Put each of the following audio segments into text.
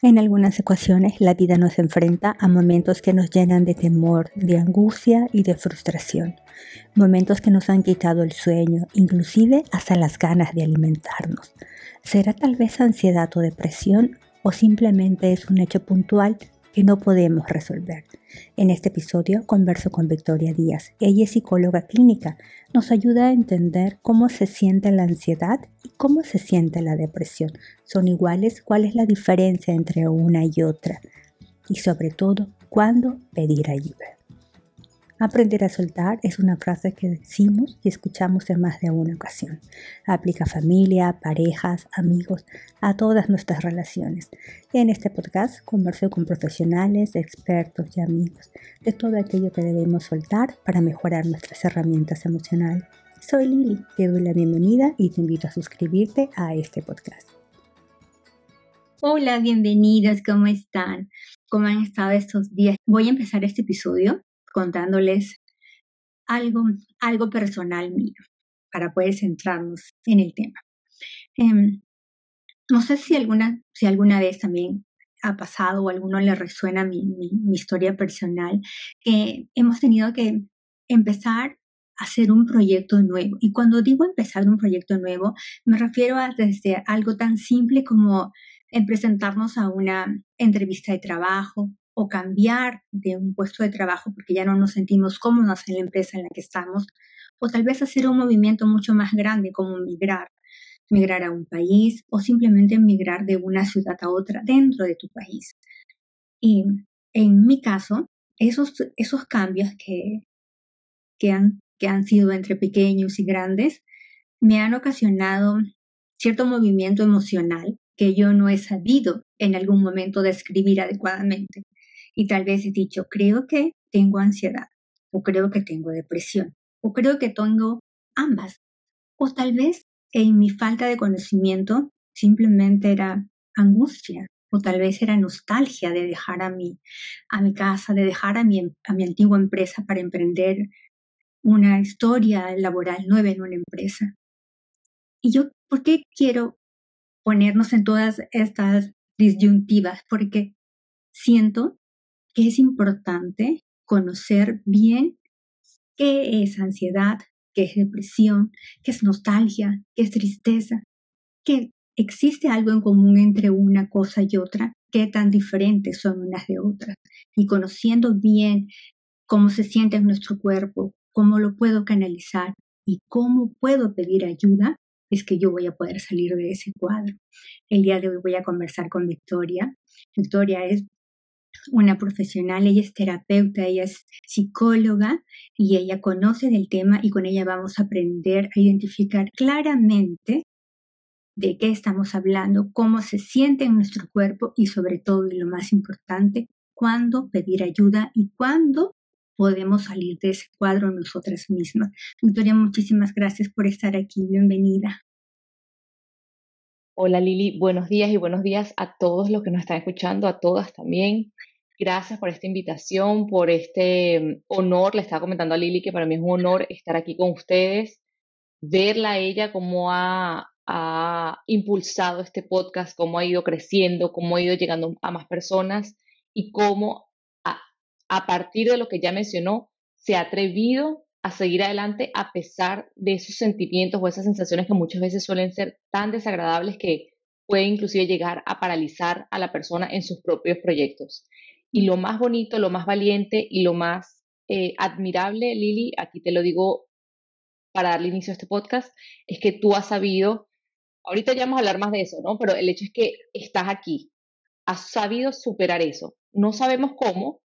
En algunas ocasiones la vida nos enfrenta a momentos que nos llenan de temor, de angustia y de frustración. Momentos que nos han quitado el sueño, inclusive hasta las ganas de alimentarnos. ¿Será tal vez ansiedad o depresión o simplemente es un hecho puntual que no podemos resolver. En este episodio converso con Victoria Díaz. Ella es psicóloga clínica. Nos ayuda a entender cómo se siente la ansiedad y cómo se siente la depresión. ¿Son iguales? ¿Cuál es la diferencia entre una y otra? Y sobre todo, ¿cuándo pedir ayuda? Aprender a soltar es una frase que decimos y escuchamos en más de una ocasión. Aplica a familia, parejas, amigos, a todas nuestras relaciones. En este podcast converso con profesionales, expertos y amigos de todo aquello que debemos soltar para mejorar nuestras herramientas emocionales. Soy Lili, te doy la bienvenida y te invito a suscribirte a este podcast. Hola, bienvenidos, ¿cómo están? ¿Cómo han estado estos días? Voy a empezar este episodio contándoles algo, algo personal mío para poder centrarnos en el tema. Em, no sé si alguna, si alguna vez también ha pasado o a alguno le resuena mi, mi, historia personal, que hemos tenido que empezar a hacer un proyecto nuevo. Y cuando digo empezar un proyecto nuevo, me refiero a desde algo tan simple como en presentarnos a una entrevista de trabajo o cambiar de un puesto de trabajo porque ya no nos sentimos cómodos en la empresa en la que estamos, o tal vez hacer un movimiento mucho más grande como migrar, migrar a un país o simplemente migrar de una ciudad a otra dentro de tu país. Y en mi caso, esos, esos cambios que, que, han, que han sido entre pequeños y grandes me han ocasionado cierto movimiento emocional que yo no he sabido en algún momento describir adecuadamente. Y tal vez he dicho, creo que tengo ansiedad, o creo que tengo depresión, o creo que tengo ambas. O tal vez en mi falta de conocimiento simplemente era angustia, o tal vez era nostalgia de dejar a mi, a mi casa, de dejar a mi, a mi antigua empresa para emprender una historia laboral nueva en una empresa. Y yo, ¿por qué quiero ponernos en todas estas disyuntivas? Porque siento es importante conocer bien qué es ansiedad, qué es depresión, qué es nostalgia, qué es tristeza, que existe algo en común entre una cosa y otra, qué tan diferentes son unas de otras. Y conociendo bien cómo se siente en nuestro cuerpo, cómo lo puedo canalizar y cómo puedo pedir ayuda, es que yo voy a poder salir de ese cuadro. El día de hoy voy a conversar con Victoria. Victoria es una profesional, ella es terapeuta, ella es psicóloga y ella conoce del tema y con ella vamos a aprender a identificar claramente de qué estamos hablando, cómo se siente en nuestro cuerpo y sobre todo, y lo más importante, cuándo pedir ayuda y cuándo podemos salir de ese cuadro nosotras mismas. Victoria, muchísimas gracias por estar aquí. Bienvenida. Hola Lili, buenos días y buenos días a todos los que nos están escuchando, a todas también. Gracias por esta invitación, por este mm, honor. Le estaba comentando a Lili que para mí es un honor estar aquí con ustedes, verla a ella cómo ha, impulsado este podcast, cómo ha ido creciendo, cómo ha ido llegando a más personas y cómo a, a partir de lo que ya mencionó se ha atrevido a seguir adelante a pesar de esos sentimientos o esas sensaciones que muchas veces suelen ser tan desagradables que pueden inclusive llegar a paralizar a la persona en sus propios proyectos. Y lo más bonito, lo más valiente y lo más eh, admirable, Lili, aquí te lo digo para darle inicio a este podcast, es que tú has sabido, ahorita ya vamos a hablar más de eso, ¿no? Pero el hecho es que estás aquí, has sabido superar eso. No sabemos cómo,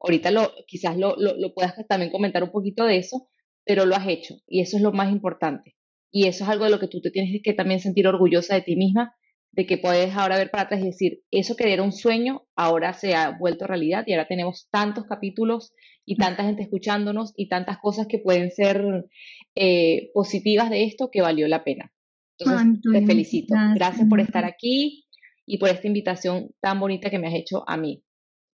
ahorita lo, quizás lo, lo, lo puedas también comentar un poquito de eso, pero lo has hecho y eso es lo más importante. Y eso es algo de lo que tú te tienes que también sentir orgullosa de ti misma de que puedes ahora ver para atrás y decir, eso que era un sueño, ahora se ha vuelto realidad y ahora tenemos tantos capítulos y tanta gente escuchándonos y tantas cosas que pueden ser eh, positivas de esto que valió la pena. Entonces, te felicito. Gracias. por estar aquí y por esta invitación tan bonita que me has hecho a mí.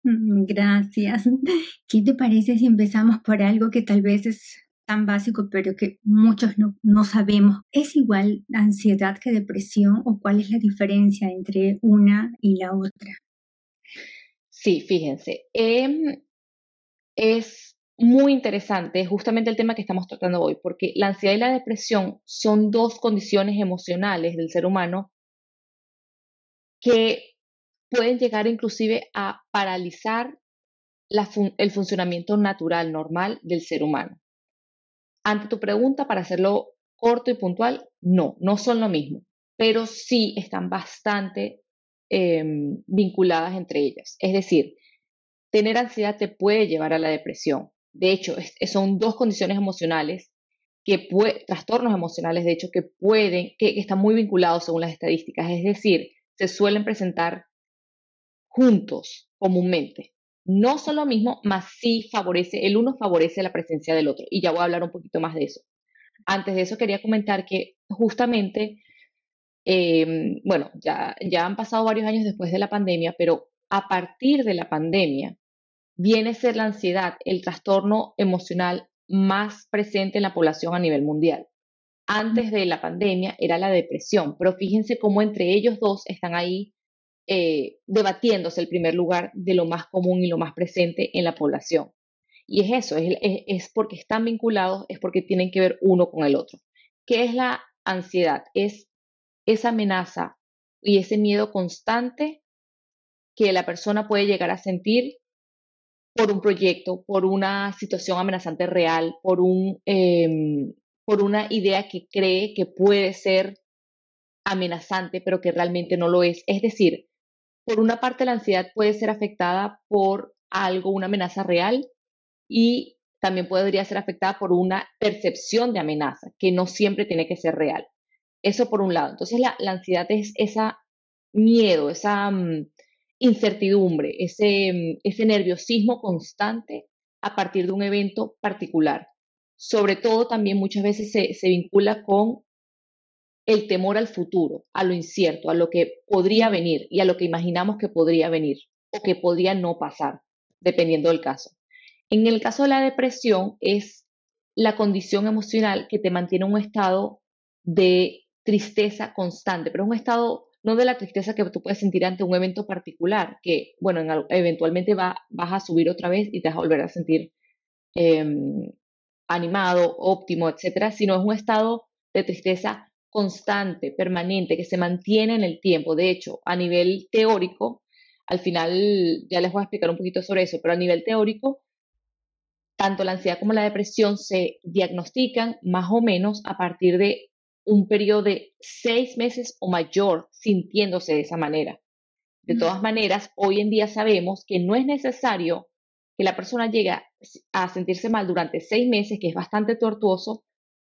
Mm, gracias. ¿Qué te parece si empezamos por algo que tal vez es tan básico, pero que muchos no, no sabemos. ¿Es igual ansiedad que depresión o cuál es la diferencia entre una y la otra? Sí, fíjense. Em, es muy interesante justamente el tema que estamos tratando hoy, porque la ansiedad y la depresión son dos condiciones emocionales del ser humano que pueden llegar inclusive a paralizar el funcionamiento natural, normal del ser humano. Ante tu pregunta, para hacerlo corto y puntual, no, no son lo mismo, pero sí están bastante em, vinculadas entre ellas. Es decir, tener ansiedad te puede llevar a la depresión. De hecho, son dos condiciones emocionales que trastornos emocionales, de hecho, que pueden, que, están muy vinculados según las estadísticas. Es decir, se suelen presentar juntos comúnmente. No son lo mismo, más sí favorece, el uno favorece la presencia del otro. Y ya voy a hablar un poquito más de eso. Antes de eso quería comentar que justamente, em, bueno, ya, ya han pasado varios años después de la pandemia, pero a partir de la pandemia viene a ser la ansiedad el trastorno emocional más presente en la población a nivel mundial. Antes de la pandemia era la depresión, pero fíjense cómo entre ellos dos están ahí eh, debatiéndose el primer lugar de lo más común y lo más presente en la población. Y es eso, es, es, porque están vinculados, es porque tienen que ver uno con el otro. ¿Qué es la ansiedad? Es esa amenaza y ese miedo constante que la persona puede llegar a sentir por un proyecto, por una situación amenazante real, por, un, em, por una idea que cree que puede ser amenazante, pero que realmente no lo es. Es decir, por una parte la ansiedad puede ser afectada por algo, una amenaza real, y también podría ser afectada por una percepción de amenaza, que no siempre tiene que ser real. Eso por un lado. Entonces la, ansiedad es ese miedo, esa mm, incertidumbre, ese, mm, ese nerviosismo constante a partir de un evento particular. Sobre todo también muchas veces se vincula con el temor al futuro, a lo incierto, a lo que podría venir y a lo que imaginamos que podría venir o que podría no pasar, dependiendo del caso. En el caso de la depresión es la condición emocional que te mantiene en un estado de tristeza constante, pero es un estado no de la tristeza que tú puedes sentir ante un evento particular, que, bueno, eventualmente va, vas a subir otra vez y te vas a volver a sentir em, animado, óptimo, etcétera, sino es un estado de tristeza constante, permanente, que se mantiene en el tiempo. De hecho, a nivel teórico, al final ya les voy a explicar un poquito sobre eso, pero a nivel teórico, tanto la ansiedad como la depresión se diagnostican más o menos a partir de un periodo de seis meses o mayor sintiéndose de esa manera. De todas maneras, hoy en día sabemos que no es necesario que la persona llegue a sentirse mal durante seis meses, que es bastante tortuoso,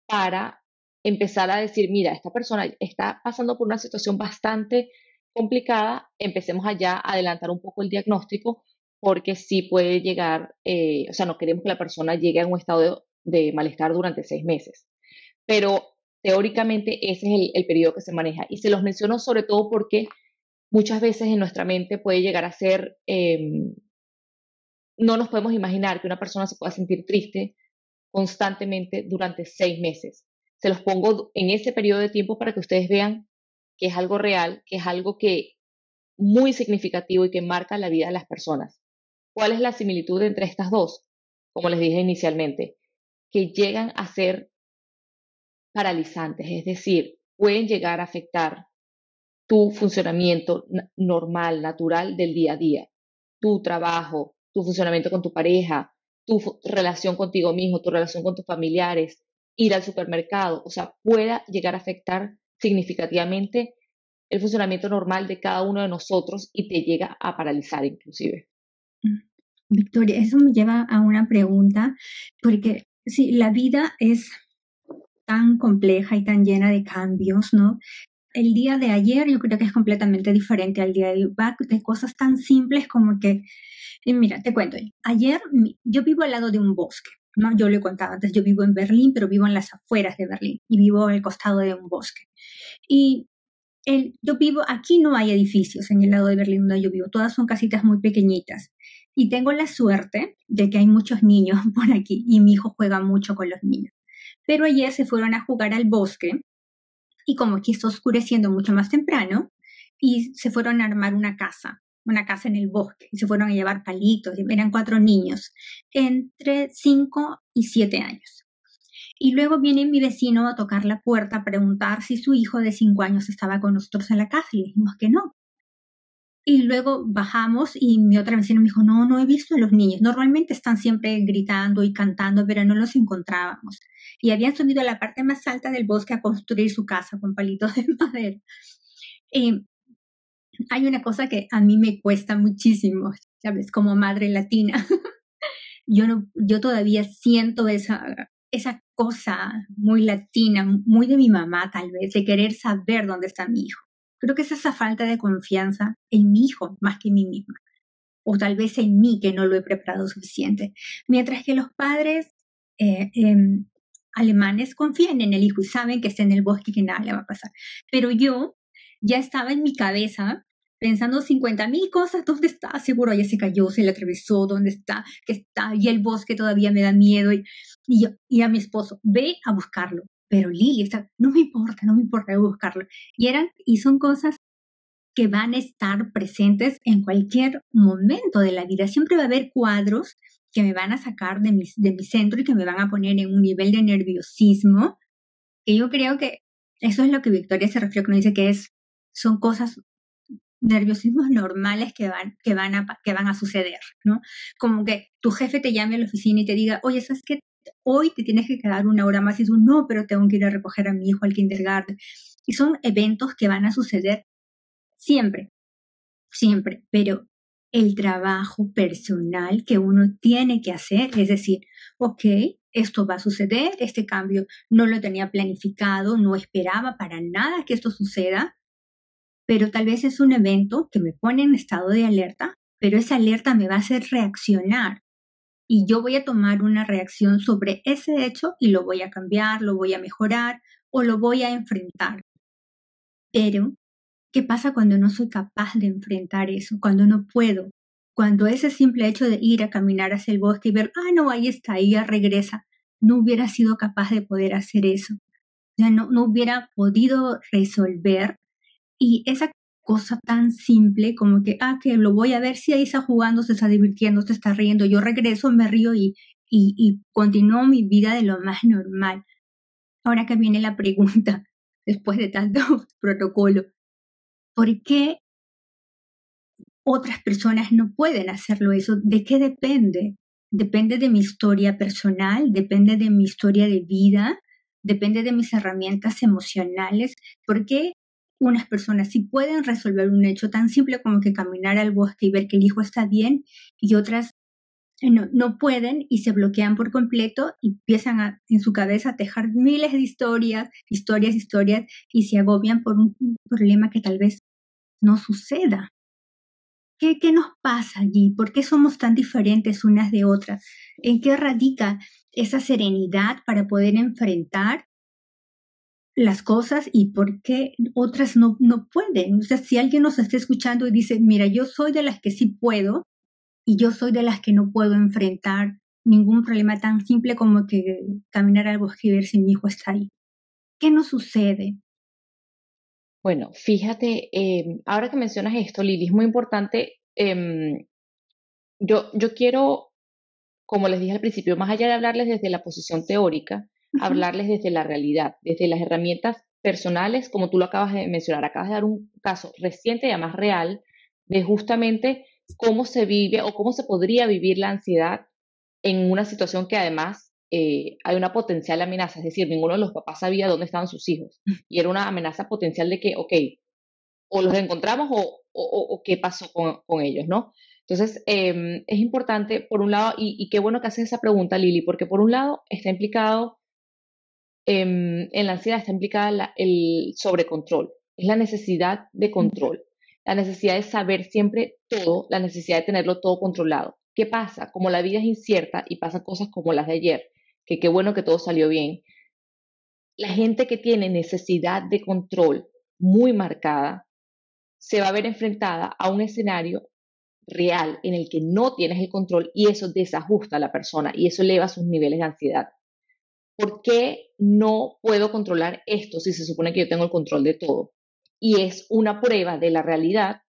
para empezar a decir, mira, esta persona está pasando por una situación bastante complicada, empecemos allá a adelantar un poco el diagnóstico, porque sí puede llegar, eh, o sea, no queremos que la persona llegue a un estado de malestar durante seis meses. Pero teóricamente ese es el, periodo que se maneja. Y se los menciono sobre todo porque muchas veces en nuestra mente puede llegar a ser, em, no nos podemos imaginar que una persona se pueda sentir triste constantemente durante seis meses. Se los pongo en ese periodo de tiempo para que ustedes vean que es algo real, que es algo que muy significativo y que marca la vida de las personas. ¿Cuál es la similitud entre estas dos? Como les dije inicialmente, que llegan a ser paralizantes, es decir, pueden llegar a afectar tu funcionamiento normal, natural del día a día, tu trabajo, tu funcionamiento con tu pareja, tu relación contigo mismo, tu relación con tus familiares, ir al supermercado, o sea, pueda llegar a afectar significativamente el funcionamiento normal de cada uno de nosotros y te llega a paralizar inclusive. Mm. Victoria, eso me lleva a una pregunta, porque si la vida es tan compleja y tan llena de cambios, ¿no? El día de ayer yo creo que es completamente diferente al día de hoy, de cosas tan simples como que, mira, te cuento, ayer yo vivo al lado de un bosque, ¿no? Yo lo he contado antes, yo vivo en Berlín, pero vivo en las afueras de Berlín y vivo al costado de un bosque. Y el, yo vivo, aquí no hay edificios en el lado de Berlín donde yo vivo, todas son casitas muy pequeñitas. Y tengo la suerte de que hay muchos niños por aquí y mi hijo juega mucho con los niños pero ayer se fueron a jugar al bosque y como aquí está oscureciendo mucho más temprano, y se fueron a armar una casa una casa en el bosque y se fueron a llevar palitos. Eran cuatro niños, entre cinco y siete años. Y luego viene mi vecino a tocar la puerta a preguntar si su hijo de cinco años estaba con nosotros en la casa y le dijimos que no. Y luego bajamos y mi otra vecina me dijo, no, no he visto a los niños. Normalmente están siempre gritando y cantando, pero no los encontrábamos. Y habían subido a la parte más alta del bosque a construir su casa con palitos de madera. Eh, hay una cosa que a mí me cuesta muchísimo, ¿sabes? Como madre latina. yo, yo todavía siento esa, esa cosa muy latina, muy de mi mamá tal vez, de querer saber dónde está mi hijo. Creo que es esa falta de confianza en mi hijo más que en mí misma. O tal vez en mí que no lo he preparado suficiente. Mientras que los padres eh, em, alemanes confían en el hijo y saben que está en el bosque y que nada le va a pasar. Pero yo ya estaba en mi cabeza pensando 50 mil cosas, ¿dónde está? Seguro ya se cayó, se le atravesó, ¿dónde está? ¿Qué está? Y el bosque todavía me da miedo. Y, y, yo, y a mi esposo, ve a buscarlo pero Lili, está, no me importa, no me importa buscarlo. Y, eran, y son cosas que van a estar presentes en cualquier momento de la vida. Siempre va a haber cuadros que me van a sacar de mi, de mi centro y que me van a poner en un nivel de nerviosismo, que yo creo que eso es lo que Victoria se refiere cuando dice que es, son cosas, nerviosismos normales que van, que van, a, que van a suceder, ¿no? Como que tu jefe te llame a la oficina y te diga, oye, ¿sabes qué? hoy te tienes que quedar una hora más y tú no, pero tengo que ir a recoger a mi hijo al kindergarten. Y son eventos que van a suceder siempre, siempre, pero el trabajo personal que uno tiene que hacer, es decir, ok, esto va a suceder, este cambio no lo tenía planificado, no esperaba para nada que esto suceda, pero tal vez es un evento que me pone en estado de alerta, pero esa alerta me va a hacer reaccionar y yo voy a tomar una reacción sobre ese hecho y lo voy a cambiar, lo voy a mejorar o lo voy a enfrentar. Pero, ¿qué pasa cuando no soy capaz de enfrentar eso? Cuando no puedo. Cuando ese simple hecho de ir a caminar hacia el bosque y ver, ah, no, ahí está, ahí regresa, no hubiera sido capaz de poder hacer eso. O no, no hubiera podido resolver. Y esa cosa tan simple como que, ah, que lo voy a ver si ahí está jugando, se está divirtiendo, se está riendo, yo regreso, me río y, y, y continúo mi vida de lo más normal. Ahora que viene la pregunta, después de tanto protocolo, ¿por qué otras personas no pueden hacerlo eso? ¿De qué depende? Depende de mi historia personal, depende de mi historia de vida, depende de mis herramientas emocionales. ¿Por qué unas personas sí pueden resolver un hecho tan simple como que caminar al bosque y ver que el hijo está bien y otras no, no pueden y se bloquean por completo y empiezan en su cabeza a tejer miles de historias, historias, historias y se agobian por un problema que tal vez no suceda. ¿Qué, ¿Qué nos pasa allí? ¿Por qué somos tan diferentes unas de otras? ¿En qué radica esa serenidad para poder enfrentar las cosas y por qué otras no, no pueden. O sea, si alguien nos está escuchando y dice, mira, yo soy de las que sí puedo y yo soy de las que no puedo enfrentar ningún problema tan simple como que caminar al bosque y ver si mi hijo está ahí. ¿Qué nos sucede? Bueno, fíjate, em, ahora que mencionas esto, Lili, es muy importante. Em, yo, yo quiero, como les dije al principio, más allá de hablarles desde la posición teórica, hablarles desde la realidad, desde las herramientas personales, como tú lo acabas de mencionar. Acabas de dar un caso reciente y además real de justamente cómo se vive o cómo se podría vivir la ansiedad en una situación que además eh, hay una potencial amenaza, es decir, ninguno de los papás sabía dónde estaban sus hijos y era una amenaza potencial de que, ok, o los encontramos o, o, qué pasó con, ellos, ¿no? Entonces, em, es importante, por un lado, y, y, qué bueno que haces esa pregunta, Lili, porque por un lado está implicado en la ansiedad está implicada el sobrecontrol, es la necesidad de control, la necesidad de saber siempre todo, la necesidad de tenerlo todo controlado. ¿Qué pasa? Como la vida es incierta y pasan cosas como las de ayer, que qué bueno que todo salió bien, la gente que tiene necesidad de control muy marcada se va a ver enfrentada a un escenario real en el que no tienes el control y eso desajusta a la persona y eso eleva sus niveles de ansiedad. ¿Por qué no puedo controlar esto si se supone que yo tengo el control de todo? Y es una prueba de la realidad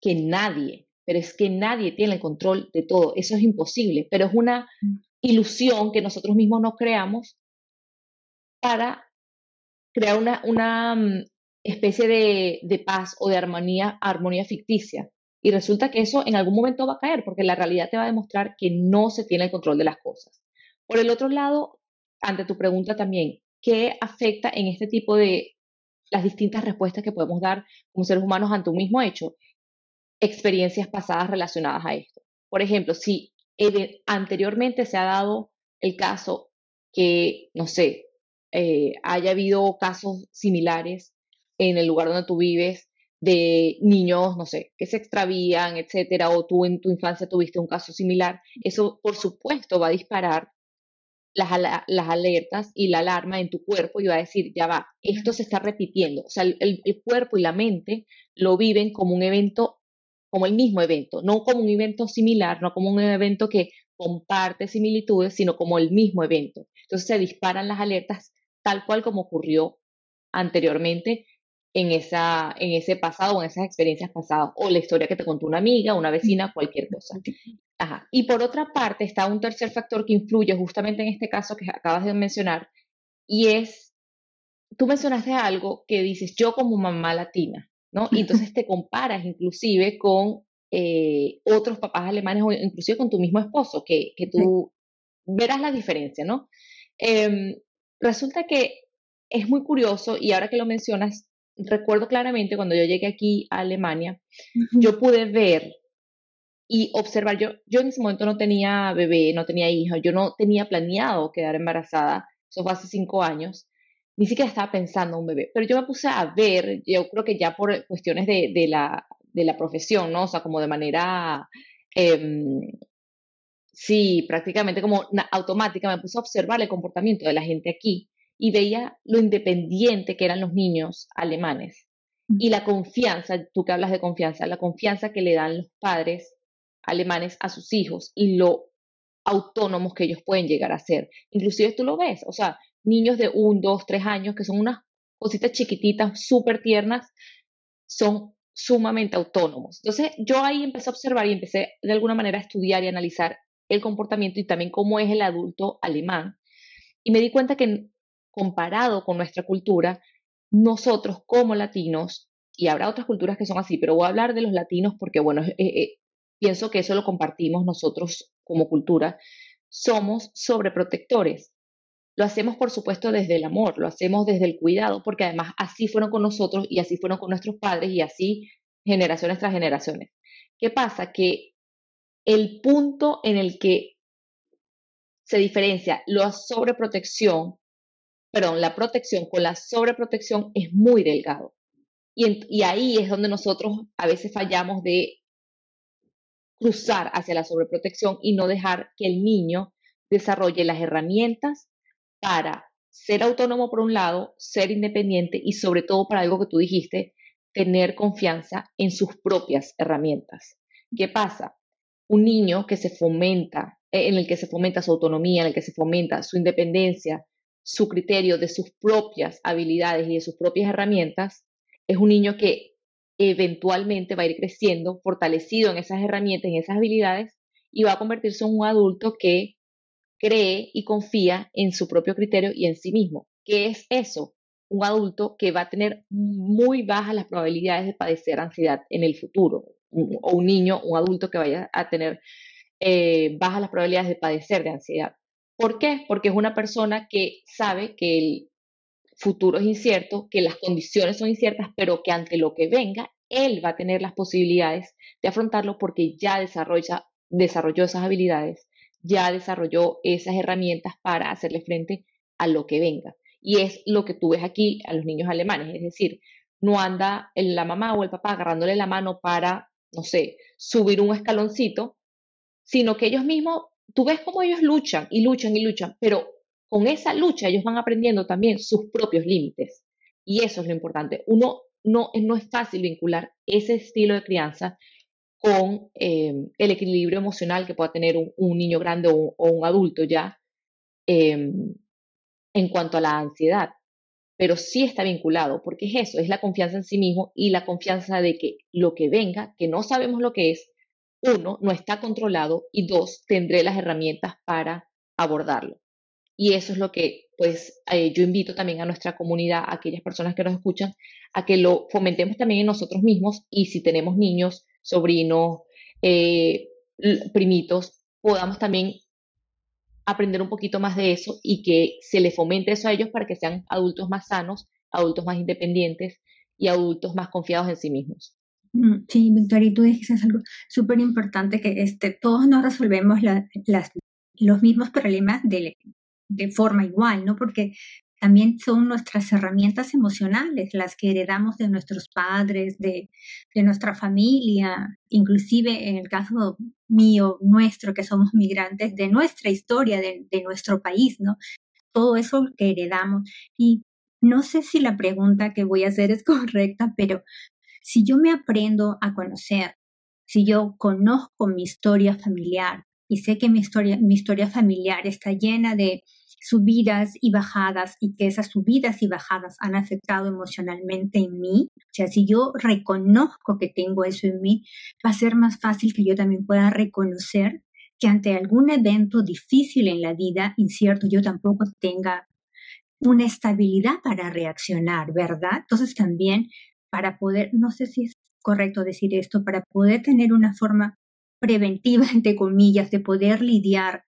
que nadie, pero es que nadie tiene el control de todo. Eso es imposible, pero es una mm. ilusión que nosotros mismos nos creamos para crear una, una mm, especie de, de, paz o de armonía, armonía ficticia. Y resulta que eso en algún momento va a caer, porque la realidad te va a demostrar que no se tiene el control de las cosas. Por el otro lado, ante tu pregunta también, ¿qué afecta en este tipo de las distintas respuestas que podemos dar como seres humanos ante un mismo hecho? Experiencias pasadas relacionadas a esto. Por ejemplo, si anteriormente se ha dado el caso que, no sé, eh, haya habido casos similares en el lugar donde tú vives de niños, no sé, que se extravían, etcétera, o tú en tu infancia tuviste un caso similar, eso por supuesto va a disparar las, las alertas y la alarma en tu cuerpo y va a decir, ya va, esto se está repitiendo. O sea, el, el cuerpo y la mente lo viven como un evento, como el mismo evento, no como un evento similar, no como un evento que comparte similitudes, sino como el mismo evento. Entonces se disparan las alertas tal cual como ocurrió anteriormente en, esa, en ese pasado o en esas experiencias pasadas, o la historia que te contó una amiga, una vecina, cualquier cosa. Ajá. Y por otra parte está un tercer factor que influye justamente en este caso que acabas de mencionar, y es, tú mencionaste algo que dices, yo como mamá latina, ¿no? Y entonces te comparas inclusive con eh, otros papás alemanes o inclusive con tu mismo esposo, que, que tú verás la diferencia, ¿no? Em, resulta que es muy curioso y ahora que lo mencionas, recuerdo claramente cuando yo llegué aquí a Alemania, yo pude ver y observar, yo, yo en ese momento no tenía bebé, no tenía hija, yo no tenía planeado quedar embarazada, eso fue hace cinco años, ni siquiera estaba pensando en un bebé, pero yo me puse a ver, yo creo que ya por cuestiones de, de la, de la profesión, ¿no? O sea, como de manera, em, sí, prácticamente como automática, me puse a observar el comportamiento de la gente aquí y veía lo independiente que eran los niños alemanes y la confianza, tú que hablas de confianza, la confianza que le dan los padres alemanes a sus hijos y lo autónomos que ellos pueden llegar a ser. Inclusive tú lo ves, o sea, niños de un, dos, tres años que son unas cositas chiquititas, súper tiernas, son sumamente autónomos. Entonces yo ahí empecé a observar y empecé de alguna manera a estudiar y analizar el comportamiento y también cómo es el adulto alemán. Y me di cuenta que comparado con nuestra cultura, nosotros como latinos, y habrá otras culturas que son así, pero voy a hablar de los latinos porque, bueno, eh, eh, pienso que eso lo compartimos nosotros como cultura, somos sobreprotectores. Lo hacemos, por supuesto, desde el amor, lo hacemos desde el cuidado, porque además así fueron con nosotros y así fueron con nuestros padres y así generaciones tras generaciones. ¿Qué pasa? Que el punto en el que se diferencia la sobreprotección perdón, la protección con la sobreprotección es muy delgado. Y, y ahí es donde nosotros a veces fallamos de cruzar hacia la sobreprotección y no dejar que el niño desarrolle las herramientas para ser autónomo por un lado, ser independiente y sobre todo para algo que tú dijiste, tener confianza en sus propias herramientas. ¿Qué pasa? Un niño que se fomenta, en el que se fomenta su autonomía, en el que se fomenta su independencia, su criterio de sus propias habilidades y de sus propias herramientas, es un niño que eventualmente va a ir creciendo, fortalecido en esas herramientas, en esas habilidades, y va a convertirse en un adulto que cree y confía en su propio criterio y en sí mismo. ¿Qué es eso? Un adulto que va a tener muy bajas las probabilidades de padecer ansiedad en el futuro, o un niño, un adulto que vaya a tener eh, bajas las probabilidades de padecer de ansiedad. ¿Por qué? Porque es una persona que sabe que el futuro es incierto, que las condiciones son inciertas, pero que ante lo que venga, él va a tener las posibilidades de afrontarlo porque ya desarrolla, desarrolló esas habilidades, ya desarrolló esas herramientas para hacerle frente a lo que venga. Y es lo que tú ves aquí a los niños alemanes, es decir, no anda la mamá o el papá agarrándole la mano para, no sé, subir un escaloncito, sino que ellos mismos tú ves cómo ellos luchan y luchan y luchan, pero con esa lucha ellos van aprendiendo también sus propios límites. Y eso es lo importante. Uno no, no es fácil vincular ese estilo de crianza con eh, el equilibrio emocional que pueda tener un, niño grande o, un adulto ya em, en cuanto a la ansiedad. pero sí está vinculado, porque es eso, es la confianza en sí mismo y la confianza de que lo que venga, que no sabemos lo que es, uno, no está controlado y dos, tendré las herramientas para abordarlo. Y eso es lo que, pues, eh, yo invito también a nuestra comunidad, a aquellas personas que nos escuchan, a que lo fomentemos también en nosotros mismos y si tenemos niños, sobrinos, eh, primitos, podamos también aprender un poquito más de eso y que se le fomente eso a ellos para que sean adultos más sanos, adultos más independientes y adultos más confiados en sí mismos. Mm, sí, Victoria, tú dijiste algo súper importante, que este, todos no resolvemos los mismos problemas de, de forma igual, ¿no? Porque también son nuestras herramientas emocionales, las que heredamos de nuestros padres, de, de, nuestra familia, inclusive en el caso mío, nuestro, que somos migrantes, de nuestra historia, de, de nuestro país, ¿no? Todo eso que heredamos. Y no sé si la pregunta que voy a hacer es correcta, pero si yo me aprendo a conocer, si yo conozco mi historia familiar y sé que mi historia, mi historia familiar está llena de subidas y bajadas y que esas subidas y bajadas han afectado emocionalmente en mí, o sea, si yo reconozco que tengo eso en mí, va a ser más fácil que yo también pueda reconocer que ante algún evento difícil en la vida, incierto, yo tampoco tenga una estabilidad para reaccionar, ¿verdad? Entonces también para poder, no sé si es correcto decir esto, para poder tener una forma preventiva, entre comillas, de poder lidiar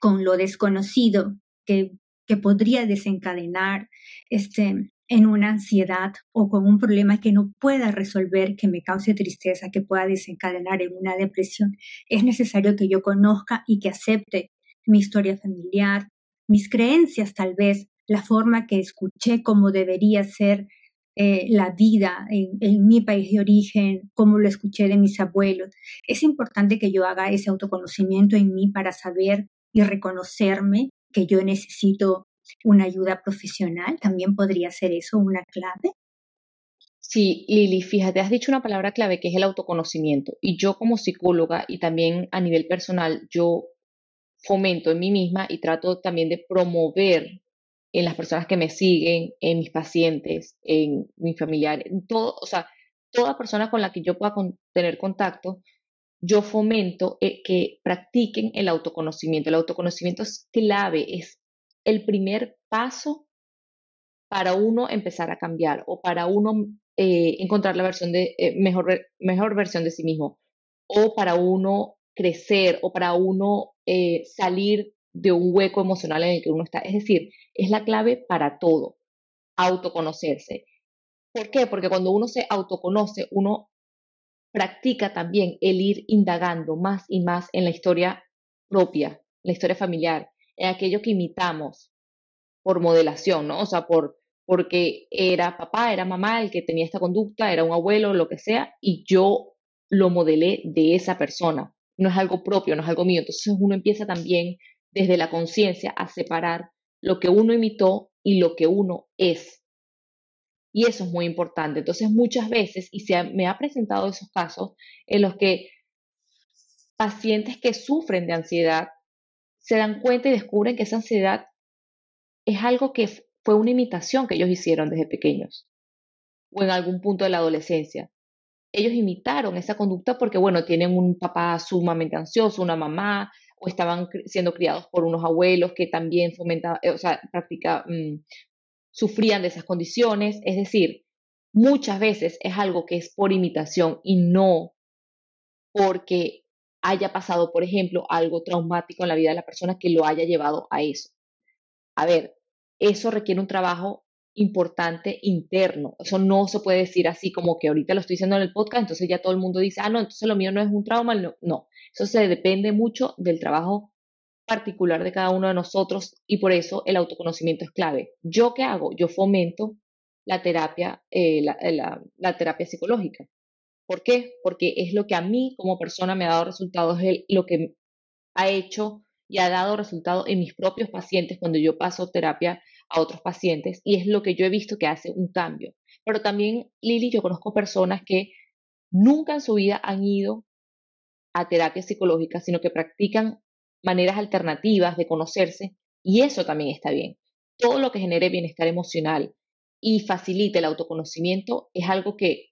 con lo desconocido que, que podría desencadenar este, en una ansiedad o con un problema que no pueda resolver, que me cause tristeza, que pueda desencadenar en una depresión, es necesario que yo conozca y que acepte mi historia familiar, mis creencias tal vez, la forma que escuché como debería ser eh, la vida en, mi país de origen, como lo escuché de mis abuelos. Es importante que yo haga ese autoconocimiento en mí para saber y reconocerme que yo necesito una ayuda profesional. También podría ser eso una clave. Sí, Lili, fíjate, has dicho una palabra clave que es el autoconocimiento. Y yo como psicóloga y también a nivel personal, yo fomento en mí misma y trato también de promover en las personas que me siguen, en mis pacientes, en mi familiar, en todo, o sea, toda persona con la que yo pueda tener contacto, yo fomento eh, que practiquen el autoconocimiento. El autoconocimiento es clave, es el primer paso para uno empezar a cambiar o para uno eh, encontrar la versión de eh, mejor, mejor versión de sí mismo o para uno crecer o para uno salir de un hueco emocional en el que uno está. Es decir, es la clave para todo, autoconocerse. ¿Por qué? Porque cuando uno se autoconoce, uno practica también el ir indagando más y más en la historia propia, la historia familiar, en aquello que imitamos por modelación, ¿no? O sea, por, porque era papá, era mamá el que tenía esta conducta, era un abuelo, lo que sea, y yo lo modelé de esa persona. No es algo propio, no es algo mío. Entonces uno empieza también desde la conciencia a separar lo que uno imitó y lo que uno es. Y eso es muy importante. Entonces, muchas veces, y se me ha presentado esos casos en los que pacientes que sufren de ansiedad se dan cuenta y descubren que esa ansiedad es algo que fue una imitación que ellos hicieron desde pequeños o en algún punto de la adolescencia. Ellos imitaron esa conducta porque, bueno, tienen un papá sumamente ansioso, una mamá, o estaban siendo criados por unos abuelos que también fomentaban, eh, o sea, práctica, mm, sufrían de esas condiciones. Es decir, muchas veces es algo que es por imitación y no porque haya pasado, por ejemplo, algo traumático en la vida de la persona que lo haya llevado a eso. A ver, eso requiere un trabajo importante interno. Eso no se puede decir así como que ahorita lo estoy diciendo en el podcast, entonces ya todo el mundo dice, ah, no, entonces lo mío no es un trauma. No, no. Eso se depende mucho del trabajo particular de cada uno de nosotros y por eso el autoconocimiento es clave. ¿Yo qué hago? Yo fomento la terapia, eh, eh, la, la, terapia psicológica. ¿Por qué? Porque es lo que a mí como persona me ha dado resultados, es lo que ha hecho y ha dado resultados en mis propios pacientes cuando yo paso terapia a otros pacientes y es lo que yo he visto que hace un cambio. Pero también, Lili, yo conozco personas que nunca en su vida han ido a terapia psicológica, sino que practican maneras alternativas de conocerse y eso también está bien. Todo lo que genere bienestar emocional y facilite el autoconocimiento es algo que,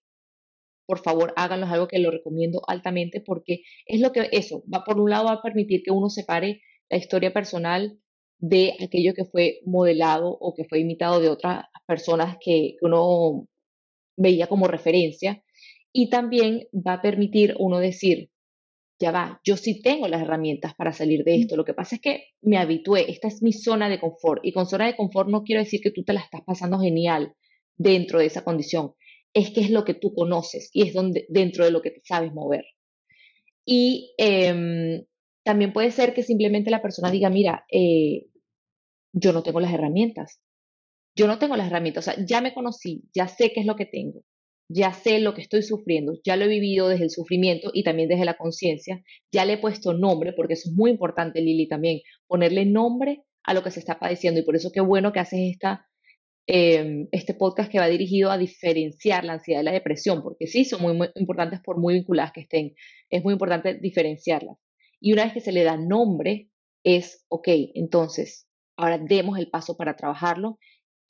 por favor, háganlo, es algo que lo recomiendo altamente porque es lo que eso va por un lado a permitir que uno separe la historia personal de aquello que fue modelado o que fue imitado de otras personas que, uno veía como referencia. Y también va a permitir uno decir, ya va, yo sí tengo las herramientas para salir de esto. Lo que pasa es que me habitué, esta es mi zona de confort. Y con zona de confort no quiero decir que tú te la estás pasando genial dentro de esa condición. Es que es lo que tú conoces y es donde, dentro de lo que te sabes mover. Y em, también puede ser que simplemente la persona diga, mira, eh, yo no tengo las herramientas. Yo no tengo las herramientas, o sea, ya me conocí, ya sé qué es lo que tengo, ya sé lo que estoy sufriendo, ya lo he vivido desde el sufrimiento y también desde la conciencia, ya le he puesto nombre, porque eso es muy importante, Lili, también, ponerle nombre a lo que se está padeciendo y por eso qué bueno que haces esta, em, este podcast que va dirigido a diferenciar la ansiedad y la depresión, porque sí, son muy, muy importantes por muy vinculadas que estén, es muy importante diferenciarlas. Y una vez que se le da nombre, es, ok, entonces, ahora demos el paso para trabajarlo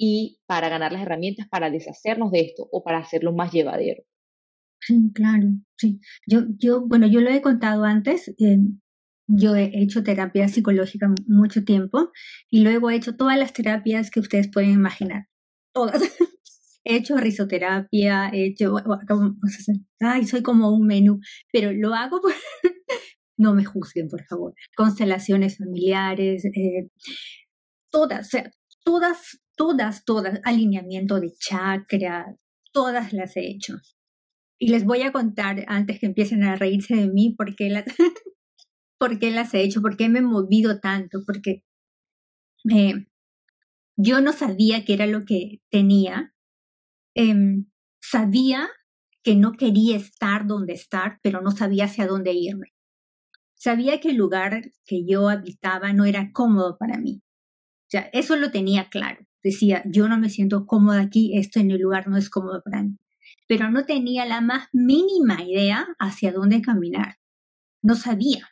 y para ganar las herramientas para deshacernos de esto o para hacerlo más llevadero. Sí, claro, sí. Yo, yo, bueno, yo lo he contado antes. Eh, yo he hecho terapia psicológica mucho tiempo y luego he hecho todas las terapias que ustedes pueden imaginar. Todas. he hecho risoterapia, he hecho, ay, soy como un menú, pero lo hago, no me juzguen, por favor. Constelaciones familiares, eh, todas, o sea, todas, todas, todas, alineamiento de chakra, todas las he hecho. Y les voy a contar antes que empiecen a reírse de mí por qué las, por qué las he hecho, por qué me he movido tanto, porque eh, yo no sabía qué era lo que tenía. Em, sabía que no quería estar donde estar, pero no sabía hacia dónde irme. Sabía que el lugar que yo habitaba no era cómodo para mí sea, eso lo tenía claro. Decía, yo no me siento cómoda aquí, esto en el lugar no es cómodo para mí. Pero no tenía la más mínima idea hacia dónde caminar. No sabía.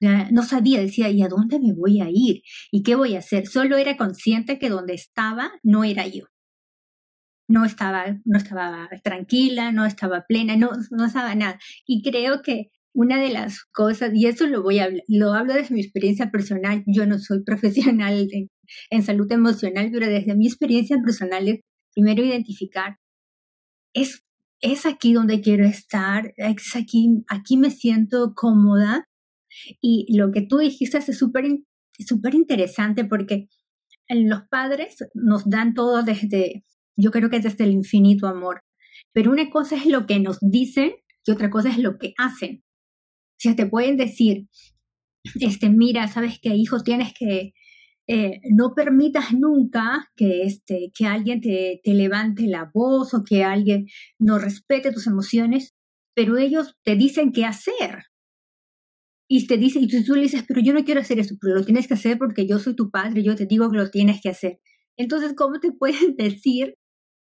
No sabía, decía, ¿y a dónde me voy a ir? ¿Y qué voy a hacer? Solo era consciente que donde estaba no era yo. No estaba, no estaba tranquila, no estaba plena, no, no estaba nada. Y creo que una de las cosas, y eso lo voy a lo hablo desde mi experiencia personal, yo no soy profesional en salud emocional, pero desde mi experiencia personal primero identificar, es, es aquí donde quiero estar, es aquí, aquí me siento cómoda. Y lo que tú dijiste es súper interesante porque los padres nos dan todo desde, yo creo que desde el infinito amor, pero una cosa es lo que nos dicen y otra cosa es lo que hacen. O sea, te pueden decir, este, mira, sabes que hijos tienes que eh, no permitas nunca que, este, que alguien te, te levante la voz o que alguien no respete tus emociones, pero ellos te dicen qué hacer. Y te dice, y tú, le dices, pero yo no quiero hacer eso, pero lo tienes que hacer porque yo soy tu padre, yo te digo que lo tienes que hacer. Entonces, ¿cómo te pueden decir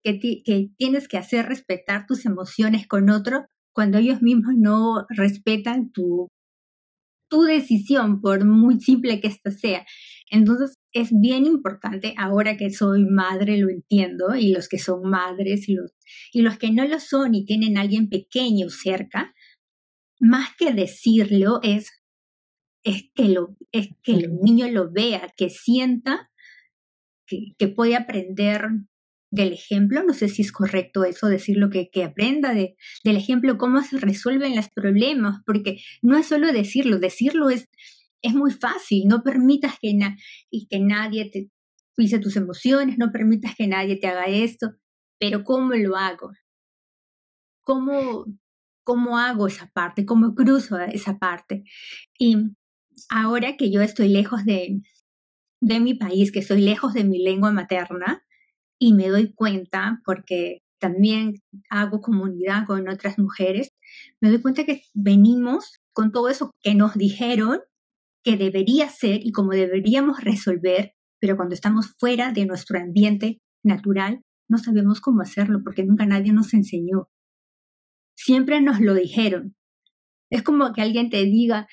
que, que tienes que hacer respetar tus emociones con otro cuando ellos mismos no respetan tu, tu decisión, por muy simple que ésta sea? Entonces, es bien importante, ahora que soy madre lo entiendo, y los que son madres y los, y los que no lo son y tienen a alguien pequeño cerca, más que decirlo es, es, que, lo, es que el niño lo vea, que sienta, que, que puede aprender del ejemplo, no sé si es correcto eso, decirlo, que, que aprenda de, del ejemplo cómo se resuelven los problemas, porque no es solo decirlo, decirlo es es muy fácil, no permitas que, y que nadie te pise tus emociones, no permitas que nadie te haga esto, pero ¿cómo lo hago? ¿Cómo, cómo hago esa parte? ¿Cómo cruzo esa parte? Y ahora que yo estoy lejos de, de mi país, que estoy lejos de mi lengua materna, y me doy cuenta, porque también hago comunidad con otras mujeres, me doy cuenta que venimos con todo eso que nos dijeron que debería ser y como deberíamos resolver, pero cuando estamos fuera de nuestro ambiente natural, no sabemos cómo hacerlo porque nunca nadie nos enseñó. Siempre nos lo dijeron. Es como que alguien te diga,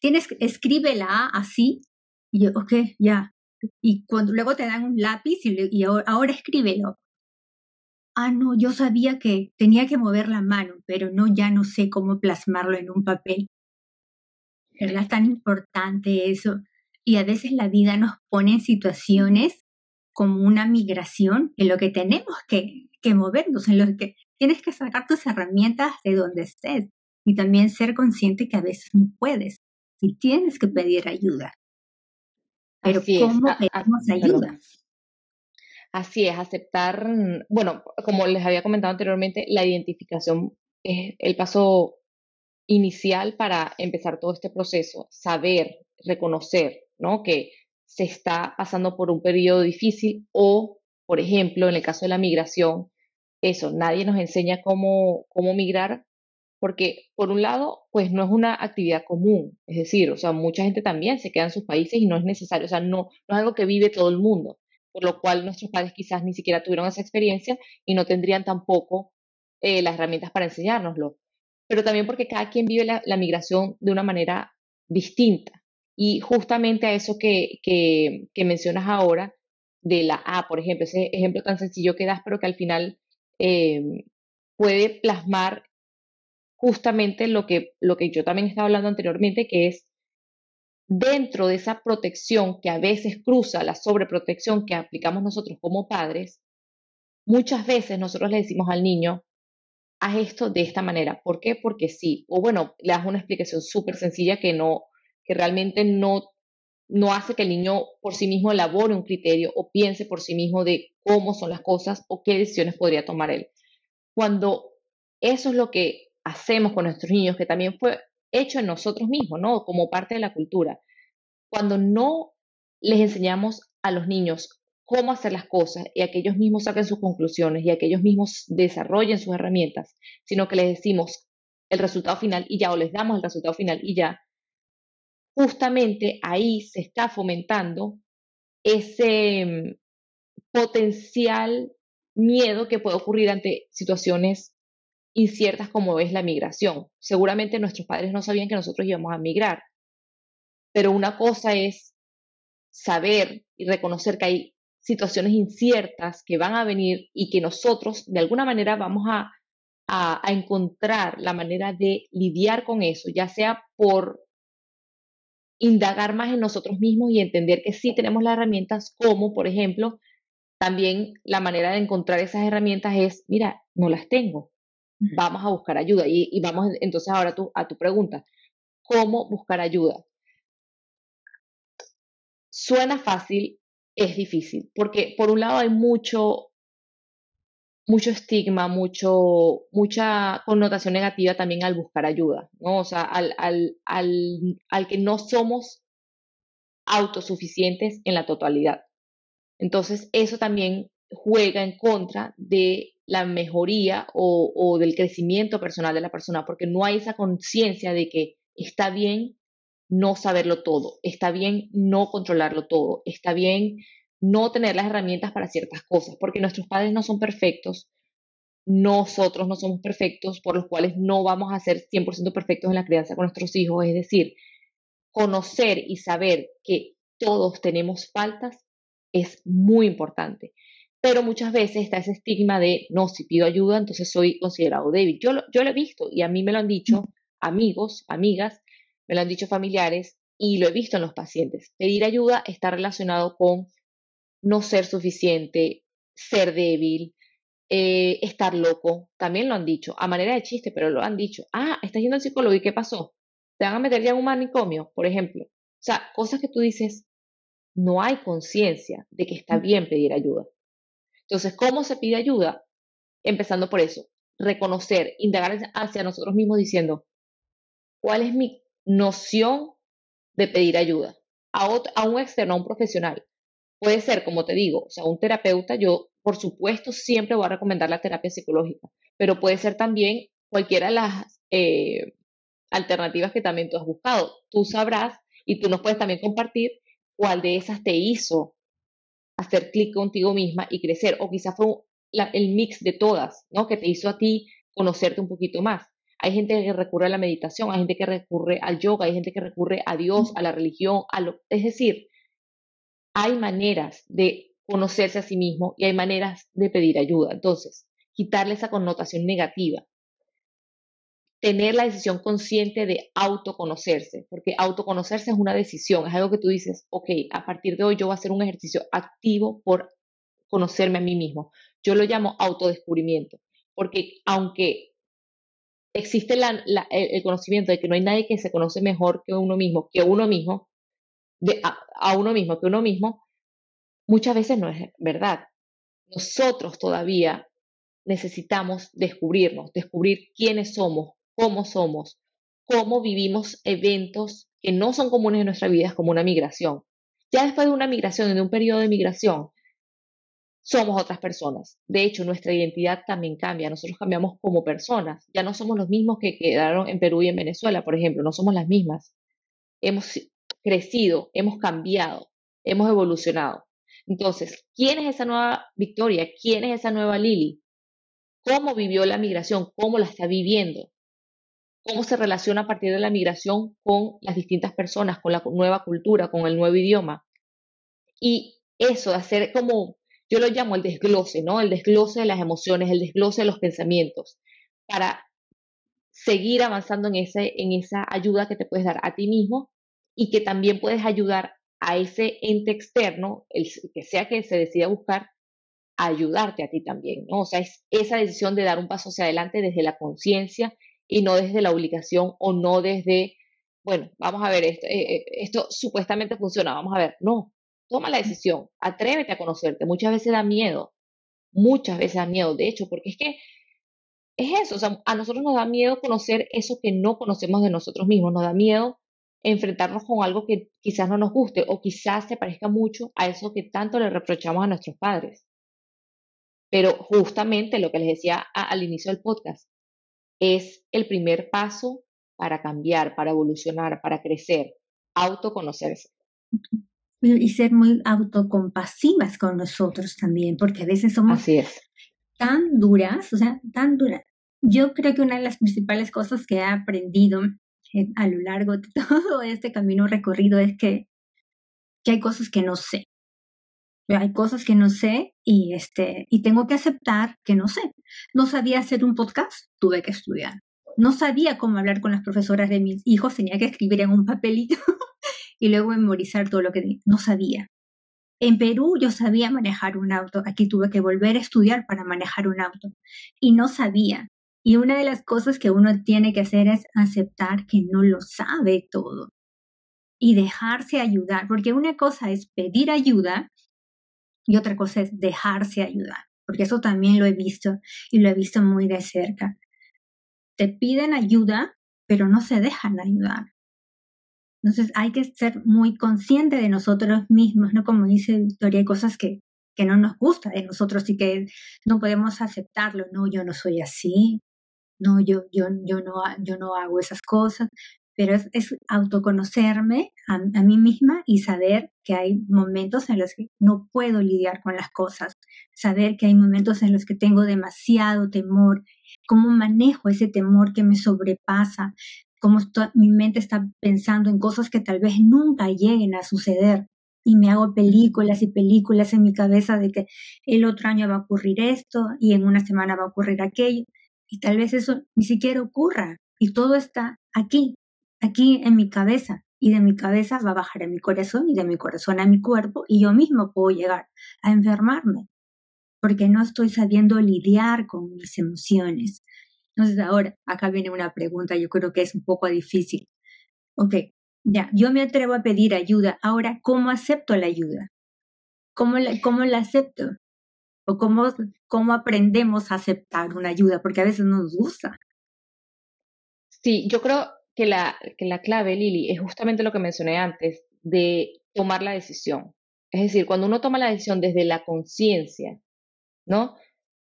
tienes, escribe la A así, y yo, ok, ya. Y cuando luego te dan un lápiz y, ahora, escríbelo. ah, no, yo sabía que tenía que mover la mano, pero no, ya no sé cómo plasmarlo en un papel. ¿Verdad? Es tan importante eso. Y a veces la vida nos pone en situaciones como una migración en lo que tenemos que, que movernos, en lo que tienes que sacar tus herramientas de donde estés y también ser consciente que a veces no puedes y tienes que pedir ayuda. Pero ¿cómo pedimos ayuda? Así es, aceptar, bueno, como les había comentado anteriormente, la identificación es el paso inicial para empezar todo este proceso, saber, reconocer, ¿no? Que se está pasando por un periodo difícil o, por ejemplo, en el caso de la migración, eso, nadie nos enseña cómo, cómo migrar porque, por un lado, pues no es una actividad común, es decir, o sea, mucha gente también se queda en sus países y no es necesario, o sea, no, no es algo que vive todo el mundo por lo cual nuestros padres quizás ni siquiera tuvieron esa experiencia y no tendrían tampoco eh, las herramientas para enseñárnoslo. Pero también porque cada quien vive la, migración de una manera distinta. Y justamente a eso que, que, mencionas ahora, de la A, por ejemplo, ese ejemplo tan sencillo que das, pero que al final em, puede plasmar justamente lo que, lo que yo también estaba hablando anteriormente, que es dentro de esa protección que a veces cruza la sobreprotección que aplicamos nosotros como padres, muchas veces nosotros le decimos al niño, haz esto de esta manera. ¿Por qué? Porque sí. O bueno, le das una explicación súper sencilla que no, que realmente no, no hace que el niño por sí mismo elabore un criterio o piense por sí mismo de cómo son las cosas o qué decisiones podría tomar él. Cuando eso es lo que hacemos con nuestros niños, que también fue hecho en nosotros mismos, ¿no? Como parte de la cultura. Cuando no les enseñamos a los niños cómo hacer las cosas y a que ellos mismos saquen sus conclusiones y a que ellos mismos desarrollen sus herramientas, sino que les decimos el resultado final y ya, o les damos el resultado final y ya, justamente ahí se está fomentando ese mm, potencial miedo que puede ocurrir ante situaciones inciertas como es la migración. Seguramente nuestros padres no sabían que nosotros íbamos a migrar, pero una cosa es saber y reconocer que hay situaciones inciertas que van a venir y que nosotros de alguna manera vamos a, a, encontrar la manera de lidiar con eso, ya sea por indagar más en nosotros mismos y entender que sí tenemos las herramientas, como por ejemplo, también la manera de encontrar esas herramientas es, mira, no las tengo, vamos a buscar ayuda. Y, vamos entonces ahora a tu pregunta, ¿cómo buscar ayuda? Suena fácil, es difícil, porque por un lado hay mucho, mucho estigma, mucho, mucha connotación negativa también al buscar ayuda, ¿no? O sea, al, al, al que no somos autosuficientes en la totalidad. Entonces, eso también juega en contra de la mejoría o, del crecimiento personal de la persona, porque no hay esa conciencia de que está bien no saberlo todo, está bien no controlarlo todo, está bien no tener las herramientas para ciertas cosas, porque nuestros padres no son perfectos, nosotros no somos perfectos, por los cuales no vamos a ser 100% perfectos en la crianza con nuestros hijos, es decir, conocer y saber que todos tenemos faltas es muy importante pero muchas veces está ese estigma de, no, si pido ayuda, entonces soy considerado débil. Yo, yo lo he visto y a mí me lo han dicho amigos, amigas, me lo han dicho familiares y lo he visto en los pacientes. Pedir ayuda está relacionado con no ser suficiente, ser débil, eh, estar loco. También lo han dicho, a manera de chiste, pero lo han dicho. Ah, estás yendo al psicólogo y ¿qué pasó? Te van a meter ya en un manicomio, por ejemplo. O sea, cosas que tú dices, no hay conciencia de que está bien pedir ayuda. Entonces, ¿cómo se pide ayuda? Empezando por eso, reconocer, indagar hacia nosotros mismos diciendo, ¿cuál es mi noción de pedir ayuda? A, a un externo, a un profesional. Puede ser, como te digo, o sea, un terapeuta, yo por supuesto siempre voy a recomendar la terapia psicológica, pero puede ser también cualquiera de las eh, alternativas que también tú has buscado. Tú sabrás y tú nos puedes también compartir cuál de esas te hizo hacer clic contigo misma y crecer. O quizás fue el mix de todas, ¿no? Que te hizo a ti conocerte un poquito más. Hay gente que recurre a la meditación, hay gente que recurre al yoga, hay gente que recurre a Dios, a la religión, a lo, es decir, hay maneras de conocerse a sí mismo y hay maneras de pedir ayuda. Entonces, quitarle esa connotación negativa. Tener la decisión consciente de autoconocerse, porque autoconocerse es una decisión, es algo que tú dices, ok, a partir de hoy yo voy a hacer un ejercicio activo por conocerme a mí mismo. Yo lo llamo autodescubrimiento, porque aunque existe el, conocimiento de que no hay nadie que se conoce mejor que uno mismo, que uno mismo, de, a uno mismo que uno mismo, muchas veces no es verdad. Nosotros todavía necesitamos descubrirnos, descubrir quiénes somos, cómo somos, cómo vivimos eventos que no son comunes en nuestra vida, como una migración. Ya después de una migración, de un periodo de migración, somos otras personas. De hecho, nuestra identidad también cambia. Nosotros cambiamos como personas. Ya no somos los mismos que quedaron en Perú y en Venezuela, por ejemplo. No somos las mismas. Hemos crecido, hemos cambiado, hemos evolucionado. Entonces, ¿quién es esa nueva Victoria? ¿Quién es esa nueva Lili? ¿Cómo vivió la migración? ¿Cómo la está viviendo? ¿Cómo se relaciona a partir de la migración con las distintas personas, con la nueva cultura, con el nuevo idioma? Y eso de hacer como, yo lo llamo el desglose, ¿no? El desglose de las emociones, el desglose de los pensamientos, para seguir avanzando en, ese, en esa ayuda que te puedes dar a ti mismo y que también puedes ayudar a ese ente externo, el que sea que se decida buscar, a ayudarte a ti también, ¿no? O sea, es esa decisión de dar un paso hacia adelante desde la conciencia y no desde la obligación o no desde, bueno, vamos a ver, esto, eh, eh, esto supuestamente funciona, vamos a ver, no, toma la decisión, atrévete a conocerte, muchas veces da miedo, muchas veces da miedo, de hecho, porque es que es eso, o sea, a nosotros nos da miedo conocer eso que no conocemos de nosotros mismos, nos da miedo enfrentarnos con algo que quizás no nos guste o quizás se parezca mucho a eso que tanto le reprochamos a nuestros padres. Pero justamente lo que les decía al inicio del podcast es el primer paso para cambiar, para evolucionar, para crecer, autoconocerse. Y ser muy autocompasivas con nosotros también, porque a veces somos Así es. tan duras, o sea, tan duras. Yo creo que una de las principales cosas que he aprendido a lo largo de todo este camino recorrido es que, que hay cosas que no sé. Hay cosas que no sé y, este, y tengo que aceptar que no sé. No sabía hacer un podcast, tuve que estudiar. No sabía cómo hablar con las profesoras de mis hijos, tenía que escribir en un papelito y luego memorizar todo lo que no sabía. En Perú yo sabía manejar un auto, aquí tuve que volver a estudiar para manejar un auto y no sabía. Y una de las cosas que uno tiene que hacer es aceptar que no lo sabe todo y dejarse ayudar, porque una cosa es pedir ayuda y otra cosa es dejarse ayudar, porque eso también lo he visto y lo he visto muy de cerca. Te piden ayuda, pero no se dejan ayudar. Entonces hay que ser muy consciente de nosotros mismos, ¿no? Como dice Victoria, hay cosas que, que no nos gusta de nosotros y que no podemos aceptarlo. No, yo no soy así, no, yo, yo, yo, no, yo no hago esas cosas, pero es, autoconocerme a, mí misma y saber que hay momentos en los que no puedo lidiar con las cosas, saber que hay momentos en los que tengo demasiado temor, cómo manejo ese temor que me sobrepasa, cómo mi mente está pensando en cosas que tal vez nunca lleguen a suceder. Y me hago películas y películas en mi cabeza de que el otro año va a ocurrir esto y en una semana va a ocurrir aquello y tal vez eso ni siquiera ocurra y todo está aquí, aquí en mi cabeza y de mi cabeza va a bajar a mi corazón y de mi corazón a mi cuerpo y yo mismo puedo llegar a enfermarme porque no estoy sabiendo lidiar con mis emociones. Entonces ahora, acá viene una pregunta, yo creo que es un poco difícil. Ok, ya, yo me atrevo a pedir ayuda. Ahora, ¿cómo acepto la ayuda? ¿Cómo la, cómo la acepto? o cómo, cómo aprendemos a aceptar una ayuda, porque a veces no nos gusta. Sí, yo creo que la, que la clave, Lili, es justamente lo que mencioné antes, de tomar la decisión. Es decir, cuando uno toma la decisión desde la conciencia, ¿no?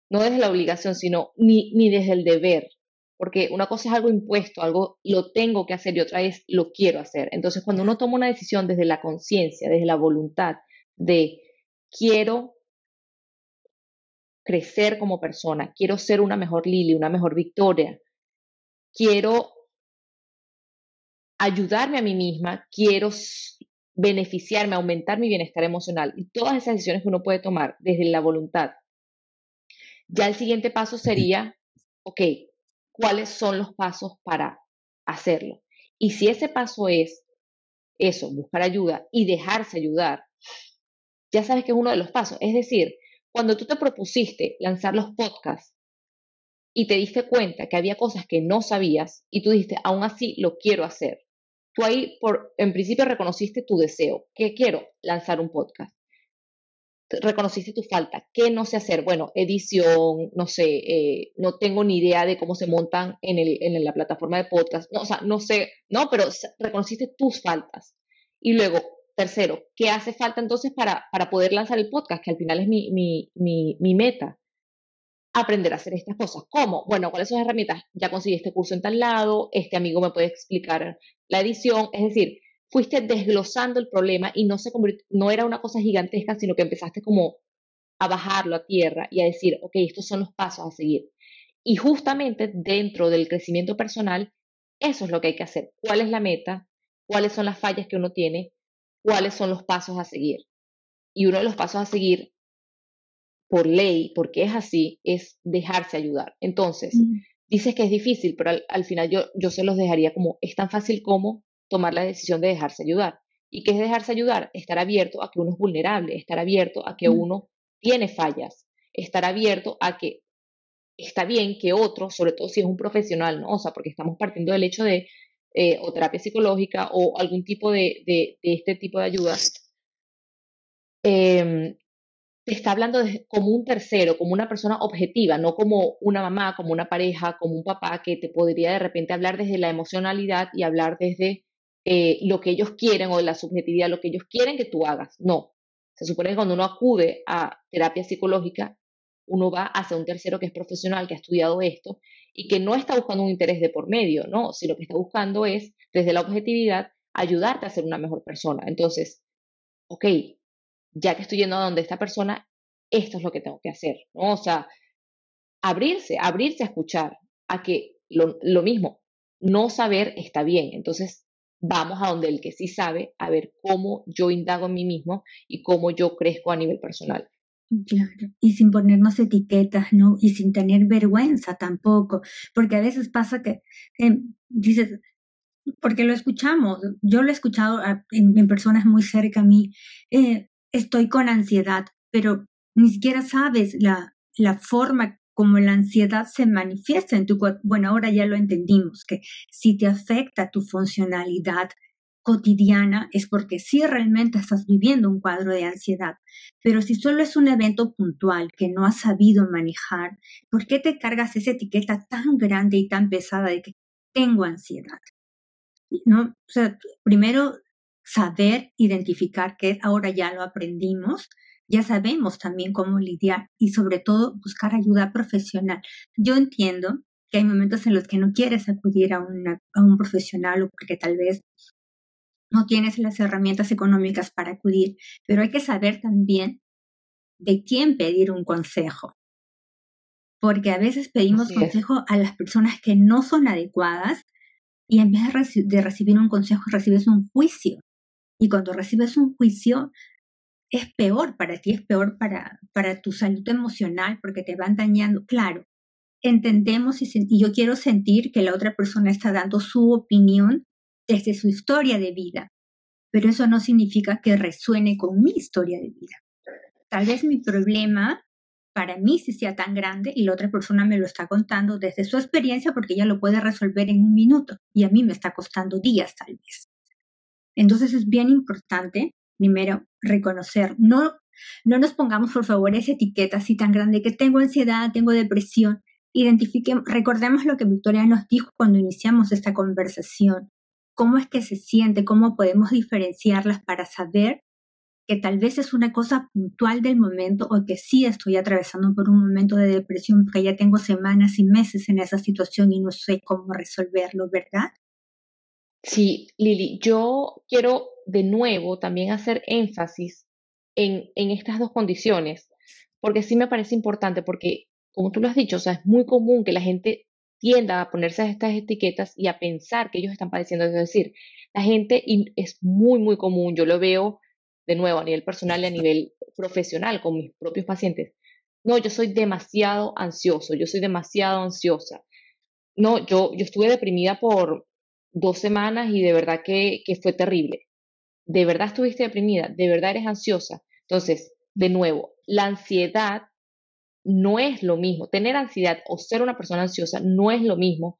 No desde la obligación, sino ni, ni desde el deber. Porque una cosa es algo impuesto, algo lo tengo que hacer y otra es lo quiero hacer. Entonces, cuando uno toma una decisión desde la conciencia, desde la voluntad de quiero crecer como persona, quiero ser una mejor Lili, una mejor Victoria, quiero ayudarme a mí misma, quiero beneficiarme, aumentar mi bienestar emocional y todas esas decisiones que uno puede tomar desde la voluntad. Ya el siguiente paso sería, ok, ¿cuáles son los pasos para hacerlo? Y si ese paso es eso, buscar ayuda y dejarse ayudar, ya sabes que es uno de los pasos. Es decir, cuando tú te propusiste lanzar los podcasts y te diste cuenta que había cosas que no sabías y tú dijiste, aún así lo quiero hacer, tú ahí por, en principio reconociste tu deseo, que quiero lanzar un podcast. Reconociste tu falta, ¿qué no sé hacer? Bueno, edición, no sé, eh, no tengo ni idea de cómo se montan en, el, en la plataforma de podcast, no, o sea, no sé, no, pero reconociste tus faltas. Y luego, tercero, ¿qué hace falta entonces para, para poder lanzar el podcast? Que al final es mi, mi, mi, mi meta aprender a hacer estas cosas. ¿Cómo? Bueno, ¿cuáles son las herramientas? Ya conseguí este curso en tal lado, este amigo me puede explicar la edición, es decir, fuiste desglosando el problema y no, se no era una cosa gigantesca, sino que empezaste como a bajarlo a tierra y a decir, ok, estos son los pasos a seguir. Y justamente dentro del crecimiento personal, eso es lo que hay que hacer. ¿Cuál es la meta? ¿Cuáles son las fallas que uno tiene? ¿Cuáles son los pasos a seguir? Y uno de los pasos a seguir por ley, porque es así, es dejarse ayudar. Entonces, dices que es difícil, pero al, final yo, yo se los dejaría como, es tan fácil como tomar la decisión de dejarse ayudar. ¿Y qué es dejarse ayudar? Estar abierto a que uno es vulnerable, estar abierto a que uno tiene fallas, estar abierto a que está bien que otro, sobre todo si es un profesional, ¿no? O sea, porque estamos partiendo del hecho de eh, o terapia psicológica o algún tipo de, de, este tipo de ayudas, em, está hablando como un tercero, como una persona objetiva, no como una mamá, como una pareja, como un papá que te podría de repente hablar desde la emocionalidad y hablar desde eh, lo que ellos quieren o la subjetividad, lo que ellos quieren que tú hagas. No. Se supone que cuando uno acude a terapia psicológica, uno va hacia un tercero que es profesional, que ha estudiado esto y que no está buscando un interés de por medio, ¿no? Si lo que está buscando es, desde la objetividad, ayudarte a ser una mejor persona. Entonces, ok, ya que estoy yendo a donde esta persona, esto es lo que tengo que hacer, ¿no? O sea, abrirse, abrirse a escuchar, a que lo, lo mismo, no saber está bien, entonces vamos a donde el que sí sabe, a ver cómo yo indago en mí mismo y cómo yo crezco a nivel personal. Claro, y sin ponernos etiquetas, ¿no? Y sin tener vergüenza tampoco, porque a veces pasa que dices, porque lo escuchamos, yo lo he escuchado en, personas muy cerca a mí, eh, estoy con ansiedad, pero ni siquiera sabes la, la forma como la ansiedad se manifiesta en tu cuerpo. Bueno, ahora ya lo entendimos, que si te afecta tu funcionalidad cotidiana es porque sí realmente estás viviendo un cuadro de ansiedad. Pero si solo es un evento puntual que no has sabido manejar, ¿por qué te cargas esa etiqueta tan grande y tan pesada de que tengo ansiedad? ¿No? O sea, primero saber identificar que ahora ya lo aprendimos, ya sabemos también cómo lidiar y sobre todo buscar ayuda profesional. Yo entiendo que hay momentos en los que no quieres acudir a, a un profesional o porque tal vez no tienes las herramientas económicas para acudir, pero hay que saber también de quién pedir un consejo. Porque a veces pedimos consejo a las personas que no son adecuadas y en vez de recibir un consejo recibes un juicio. Y cuando recibes un juicio, es peor para ti, es peor para, para tu salud emocional porque te van dañando. Claro, entendemos y, y yo quiero sentir que la otra persona está dando su opinión desde su historia de vida, pero eso no significa que resuene con mi historia de vida. Tal vez mi problema para mí sí sea tan grande y la otra persona me lo está contando desde su experiencia porque ella lo puede resolver en un minuto y a mí me está costando días tal vez. Entonces es bien importante, primero, reconocer, no, no nos pongamos por favor esa etiqueta así tan grande que tengo ansiedad, tengo depresión. Identifiquemos, recordemos lo que Victoria nos dijo cuando iniciamos esta conversación. ¿Cómo es que se siente? ¿Cómo podemos diferenciarlas para saber que tal vez es una cosa puntual del momento o que sí estoy atravesando por un momento de depresión porque ya tengo semanas y meses en esa situación y no sé cómo resolverlo, ¿verdad? Sí, Lili, yo quiero de nuevo también hacer énfasis en, en estas dos condiciones, porque sí me parece importante, porque como tú lo has dicho, o sea, es muy común que la gente tienda a ponerse estas etiquetas y a pensar que ellos están padeciendo. Es decir, la gente es muy, muy común, yo lo veo de nuevo a nivel personal y a nivel profesional con mis propios pacientes. no, yo soy demasiado ansioso, yo soy demasiado ansiosa. No, yo, yo estuve deprimida por dos semanas y de verdad que, fue terrible. ¿De verdad estuviste deprimida? ¿De verdad eres ansiosa? Entonces, de nuevo, la ansiedad no es lo mismo. Tener ansiedad o ser una persona ansiosa no es lo mismo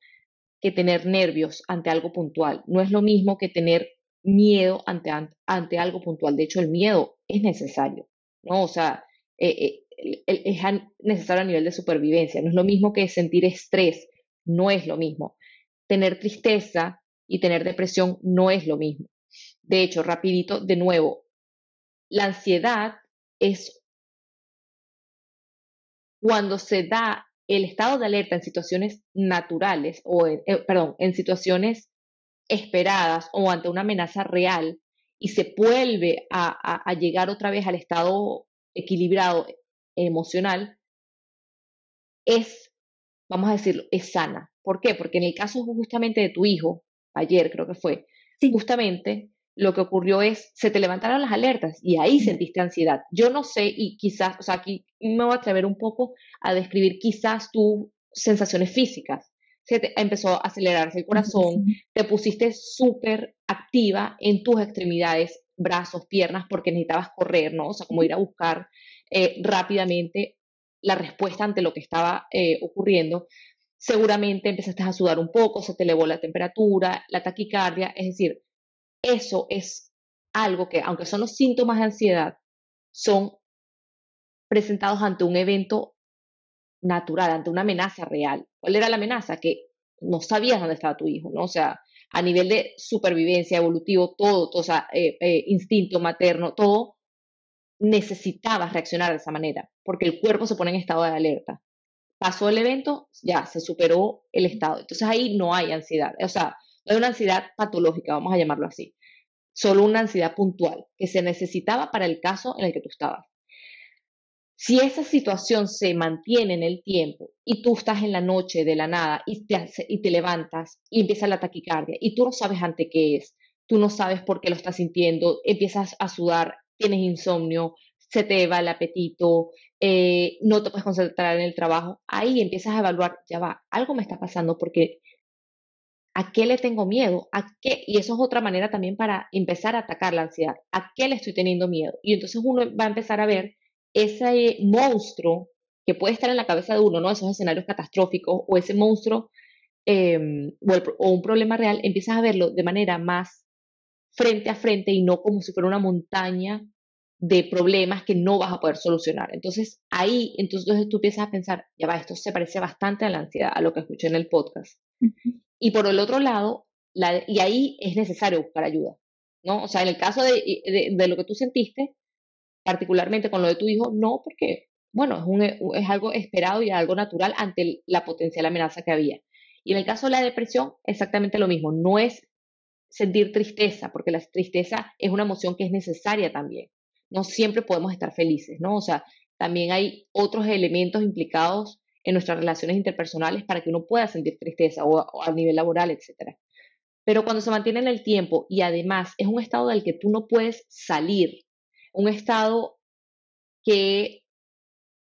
que tener nervios ante algo puntual. No es lo mismo que tener miedo ante, ante, algo puntual. De hecho, el miedo es necesario, ¿no? O sea, eh, eh, es necesario a nivel de supervivencia. No es lo mismo que sentir estrés, no es lo mismo. Tener tristeza y tener depresión no es lo mismo. De hecho, rapidito, de nuevo, la ansiedad es cuando se da el estado de alerta en situaciones naturales o, eh, perdón, en situaciones esperadas o ante una amenaza real y se vuelve a, llegar otra vez al estado equilibrado emocional, es, vamos a decirlo, es sana. ¿Por qué? Porque en el caso justamente de tu hijo, ayer creo que fue, justamente lo que ocurrió es, se te levantaron las alertas y ahí sentiste ansiedad. Yo no sé, y quizás, o sea, aquí me voy a atrever un poco a describir quizás tus sensaciones físicas. Se te empezó a acelerarse el corazón, te pusiste súper activa en tus extremidades, brazos, piernas, porque necesitabas correr, ¿no? O sea, como ir a buscar eh, rápidamente la respuesta ante lo que estaba eh, ocurriendo. Seguramente empezaste a sudar un poco, se te elevó la temperatura, la taquicardia, es decir, eso es algo que, aunque son los síntomas de ansiedad, son presentados ante un evento natural, ante una amenaza real. ¿Cuál era la amenaza? Que no sabías dónde estaba tu hijo, ¿no? O sea, a nivel de supervivencia, evolutivo, todo, o sea, eh, eh, instinto materno, todo, necesitabas reaccionar de esa manera, porque el cuerpo se pone en estado de alerta. Pasó el evento, ya se superó el estado. Entonces ahí no hay ansiedad. O sea, no una ansiedad patológica, vamos a llamarlo así, solo una ansiedad puntual que se necesitaba para el caso en el que tú estabas. Si esa situación se mantiene en el tiempo y tú estás en la noche de la nada y te, y te levantas y empieza la taquicardia y tú no sabes ante qué es, tú no sabes por qué lo estás sintiendo, empiezas a sudar, tienes insomnio, se te va el apetito, eh, no te puedes concentrar en el trabajo, ahí empiezas a evaluar, ya va, algo me está pasando porque ¿A qué le tengo miedo? ¿A qué? Y eso es otra manera también para empezar a atacar la ansiedad. ¿A qué le estoy teniendo miedo? Y entonces uno va a empezar a ver ese monstruo que puede estar en la cabeza de uno, ¿no? Esos escenarios catastróficos o ese monstruo em, o, un problema real, empiezas a verlo de manera más frente a frente y no como si fuera una montaña de problemas que no vas a poder solucionar. Entonces ahí, entonces tú empiezas a pensar, ya va, esto se parece bastante a la ansiedad, a lo que escuché en el podcast. Y por el otro lado, la, y ahí es necesario buscar ayuda, ¿no? O sea, en el caso de, de, lo que tú sentiste, particularmente con lo de tu hijo, no, porque, bueno, es, un, es algo esperado y algo natural ante la potencial amenaza que había. Y en el caso de la depresión, exactamente lo mismo, no es sentir tristeza, porque la tristeza es una emoción que es necesaria también. No siempre podemos estar felices, ¿no? O sea, también hay otros elementos implicados en nuestras relaciones interpersonales para que uno pueda sentir tristeza o, a nivel laboral, etc. Pero cuando se mantiene en el tiempo y además es un estado del que tú no puedes salir, un estado que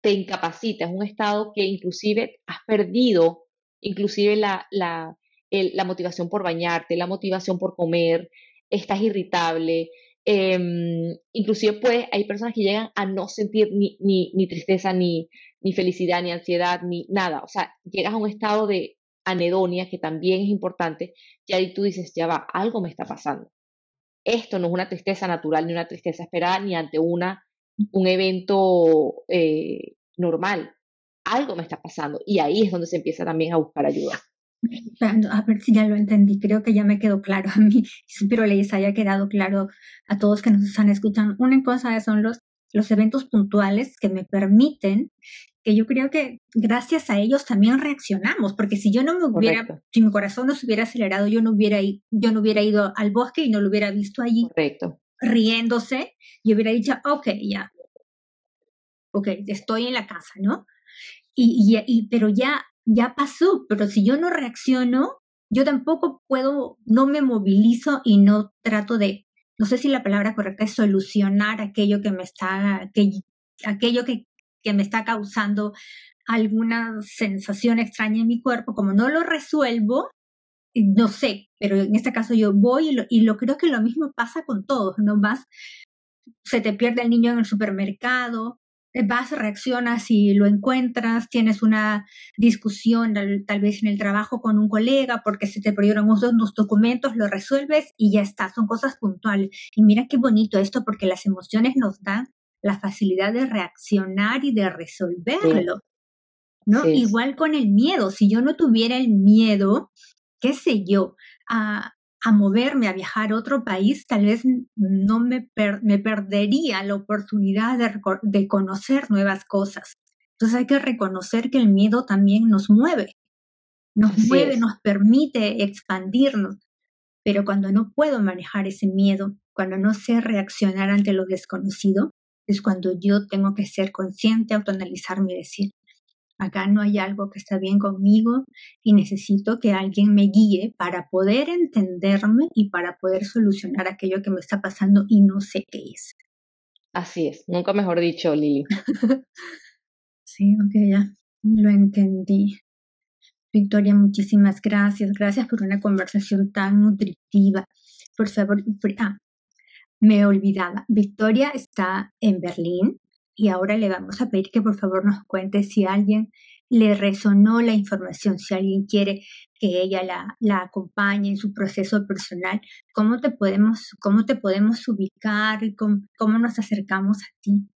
te incapacita, es un estado que inclusive has perdido, inclusive la, la, la motivación por bañarte, la motivación por comer, estás irritable, em, inclusive pues, hay personas que llegan a no sentir ni, ni, tristeza ni, ni felicidad, ni ansiedad, ni nada. O sea, llegas a un estado de anedonia que también es importante y ahí tú dices, ya va, algo me está pasando. Esto no es una tristeza natural ni una tristeza esperada ni ante una, un evento eh, normal. Algo me está pasando y ahí es donde se empieza también a buscar ayuda. A ver si ya lo entendí, creo que ya me quedó claro a mí, espero les haya quedado claro a todos que nos están escuchando. Una cosa son los, los eventos puntuales que me permiten que yo creo que gracias a ellos también reaccionamos, porque si yo no me hubiera, si mi corazón no se hubiera acelerado, yo no hubiera, yo no hubiera ido al bosque y no lo hubiera visto allí Correcto. riéndose, y hubiera dicho, ok, ya, ok, estoy en la casa, ¿no? Y, y, pero ya, ya pasó, pero si yo no reacciono, yo tampoco puedo, no me movilizo y no trato de, no sé si la palabra correcta es solucionar aquello que me está, aquello que que me está causando alguna sensación extraña en mi cuerpo, como no lo resuelvo, no sé, pero en este caso yo voy y lo, y lo creo que lo mismo pasa con todos, ¿no? Vas, se te pierde el niño en el supermercado, vas, reaccionas y lo encuentras, tienes una discusión tal, vez en el trabajo con un colega porque se te perdieron unos documentos, lo resuelves y ya está, son cosas puntuales. Y mira qué bonito esto porque las emociones nos dan la facilidad de reaccionar y de resolverlo. ¿No? Igual con el miedo, si yo no tuviera el miedo, qué sé yo, a, a moverme, a viajar a otro país, tal vez no me, me perdería la oportunidad de, de conocer nuevas cosas. Entonces hay que reconocer que el miedo también nos mueve, nos mueve, nos permite expandirnos. Pero cuando no puedo manejar ese miedo, cuando no sé reaccionar ante lo desconocido, es cuando yo tengo que ser consciente, autoanalizarme y decir, acá no hay algo que está bien conmigo y necesito que alguien me guíe para poder entenderme y para poder solucionar aquello que me está pasando y no sé qué es. Así es, nunca mejor dicho, Lili. sí, ok, ya lo entendí. Victoria, muchísimas gracias. Gracias por una conversación tan nutritiva. Por favor, ah, me olvidaba. Victoria está en Berlín y ahora le vamos a pedir que por favor nos cuente si alguien le resonó la información, si alguien quiere que ella la, la acompañe en su proceso personal, ¿cómo te podemos, cómo te podemos ubicar y cómo, nos acercamos a ti?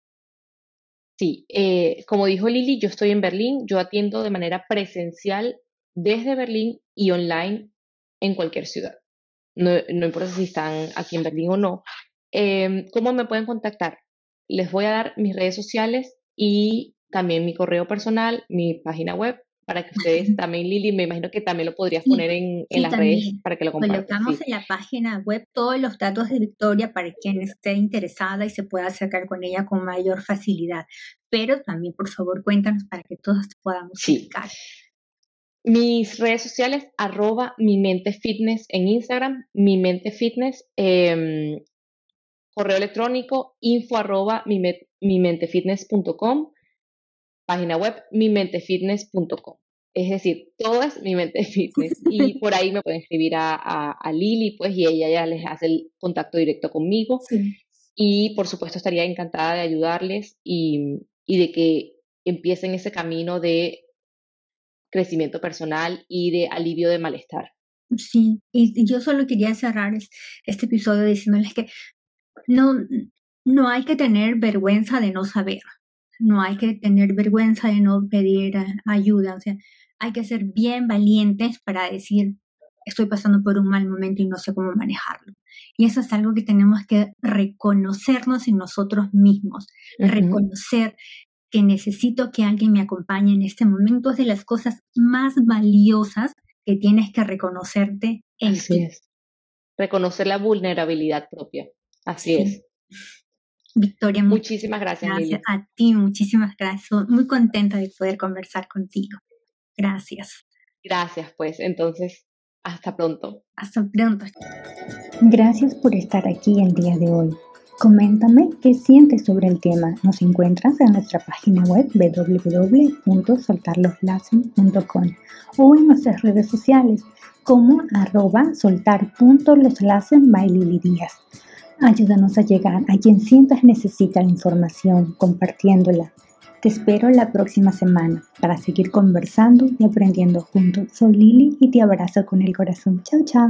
Sí, eh, como dijo Lili, yo estoy en Berlín, yo atiendo de manera presencial desde Berlín y online en cualquier ciudad. No, no importa si están aquí en Berlín o no. Eh, ¿Cómo me pueden contactar? Les voy a dar mis redes sociales y también mi correo personal, mi página web, para que ustedes también, Lili, me imagino que también lo podrías poner en, las redes para que lo compartan. Colocamos en la página web todos los datos de Victoria para quien esté interesada y se pueda acercar con ella con mayor facilidad. Pero también, por favor, cuéntanos para que todos podamos sí. Mis redes sociales, arroba mi mente fitness en Instagram, mi mente fitness. Em, correo electrónico info arroba mimentefitness.com, página web mimentefitness.com. Es decir, todo es mi mente fitness. Y por ahí me pueden escribir a, a, Lili, pues, y ella ya les hace el contacto directo conmigo. Y por supuesto estaría encantada de ayudarles y, y de que empiecen ese camino de crecimiento personal y de alivio de malestar. Sí, y yo solo quería cerrar este episodio diciéndoles que no, no hay que tener vergüenza de no saber, no hay que tener vergüenza de no pedir ayuda, o sea, hay que ser bien valientes para decir, estoy pasando por un mal momento y no sé cómo manejarlo. Y eso es algo que tenemos que reconocernos en nosotros mismos, reconocer que necesito que alguien me acompañe en este momento es de las cosas más valiosas que tienes que reconocerte en Así Es. Reconocer la vulnerabilidad propia. Así es. Victoria, muchísimas gracias. Gracias a ti, muchísimas gracias. Muy contenta de poder conversar contigo. Gracias. Gracias, pues. Entonces, hasta pronto. Hasta pronto. Gracias por estar aquí el día de hoy. Coméntame qué sientes sobre el tema. Nos encuentras en nuestra página web www.soltarloslassen.com o en nuestras redes sociales como arroba soltar.loslassen Díaz. Ayúdanos a llegar a quien sientas necesita la información, compartiéndola. Te espero la próxima semana para seguir conversando y aprendiendo juntos. Soy Lili y te abrazo con el corazón. Chao, chao.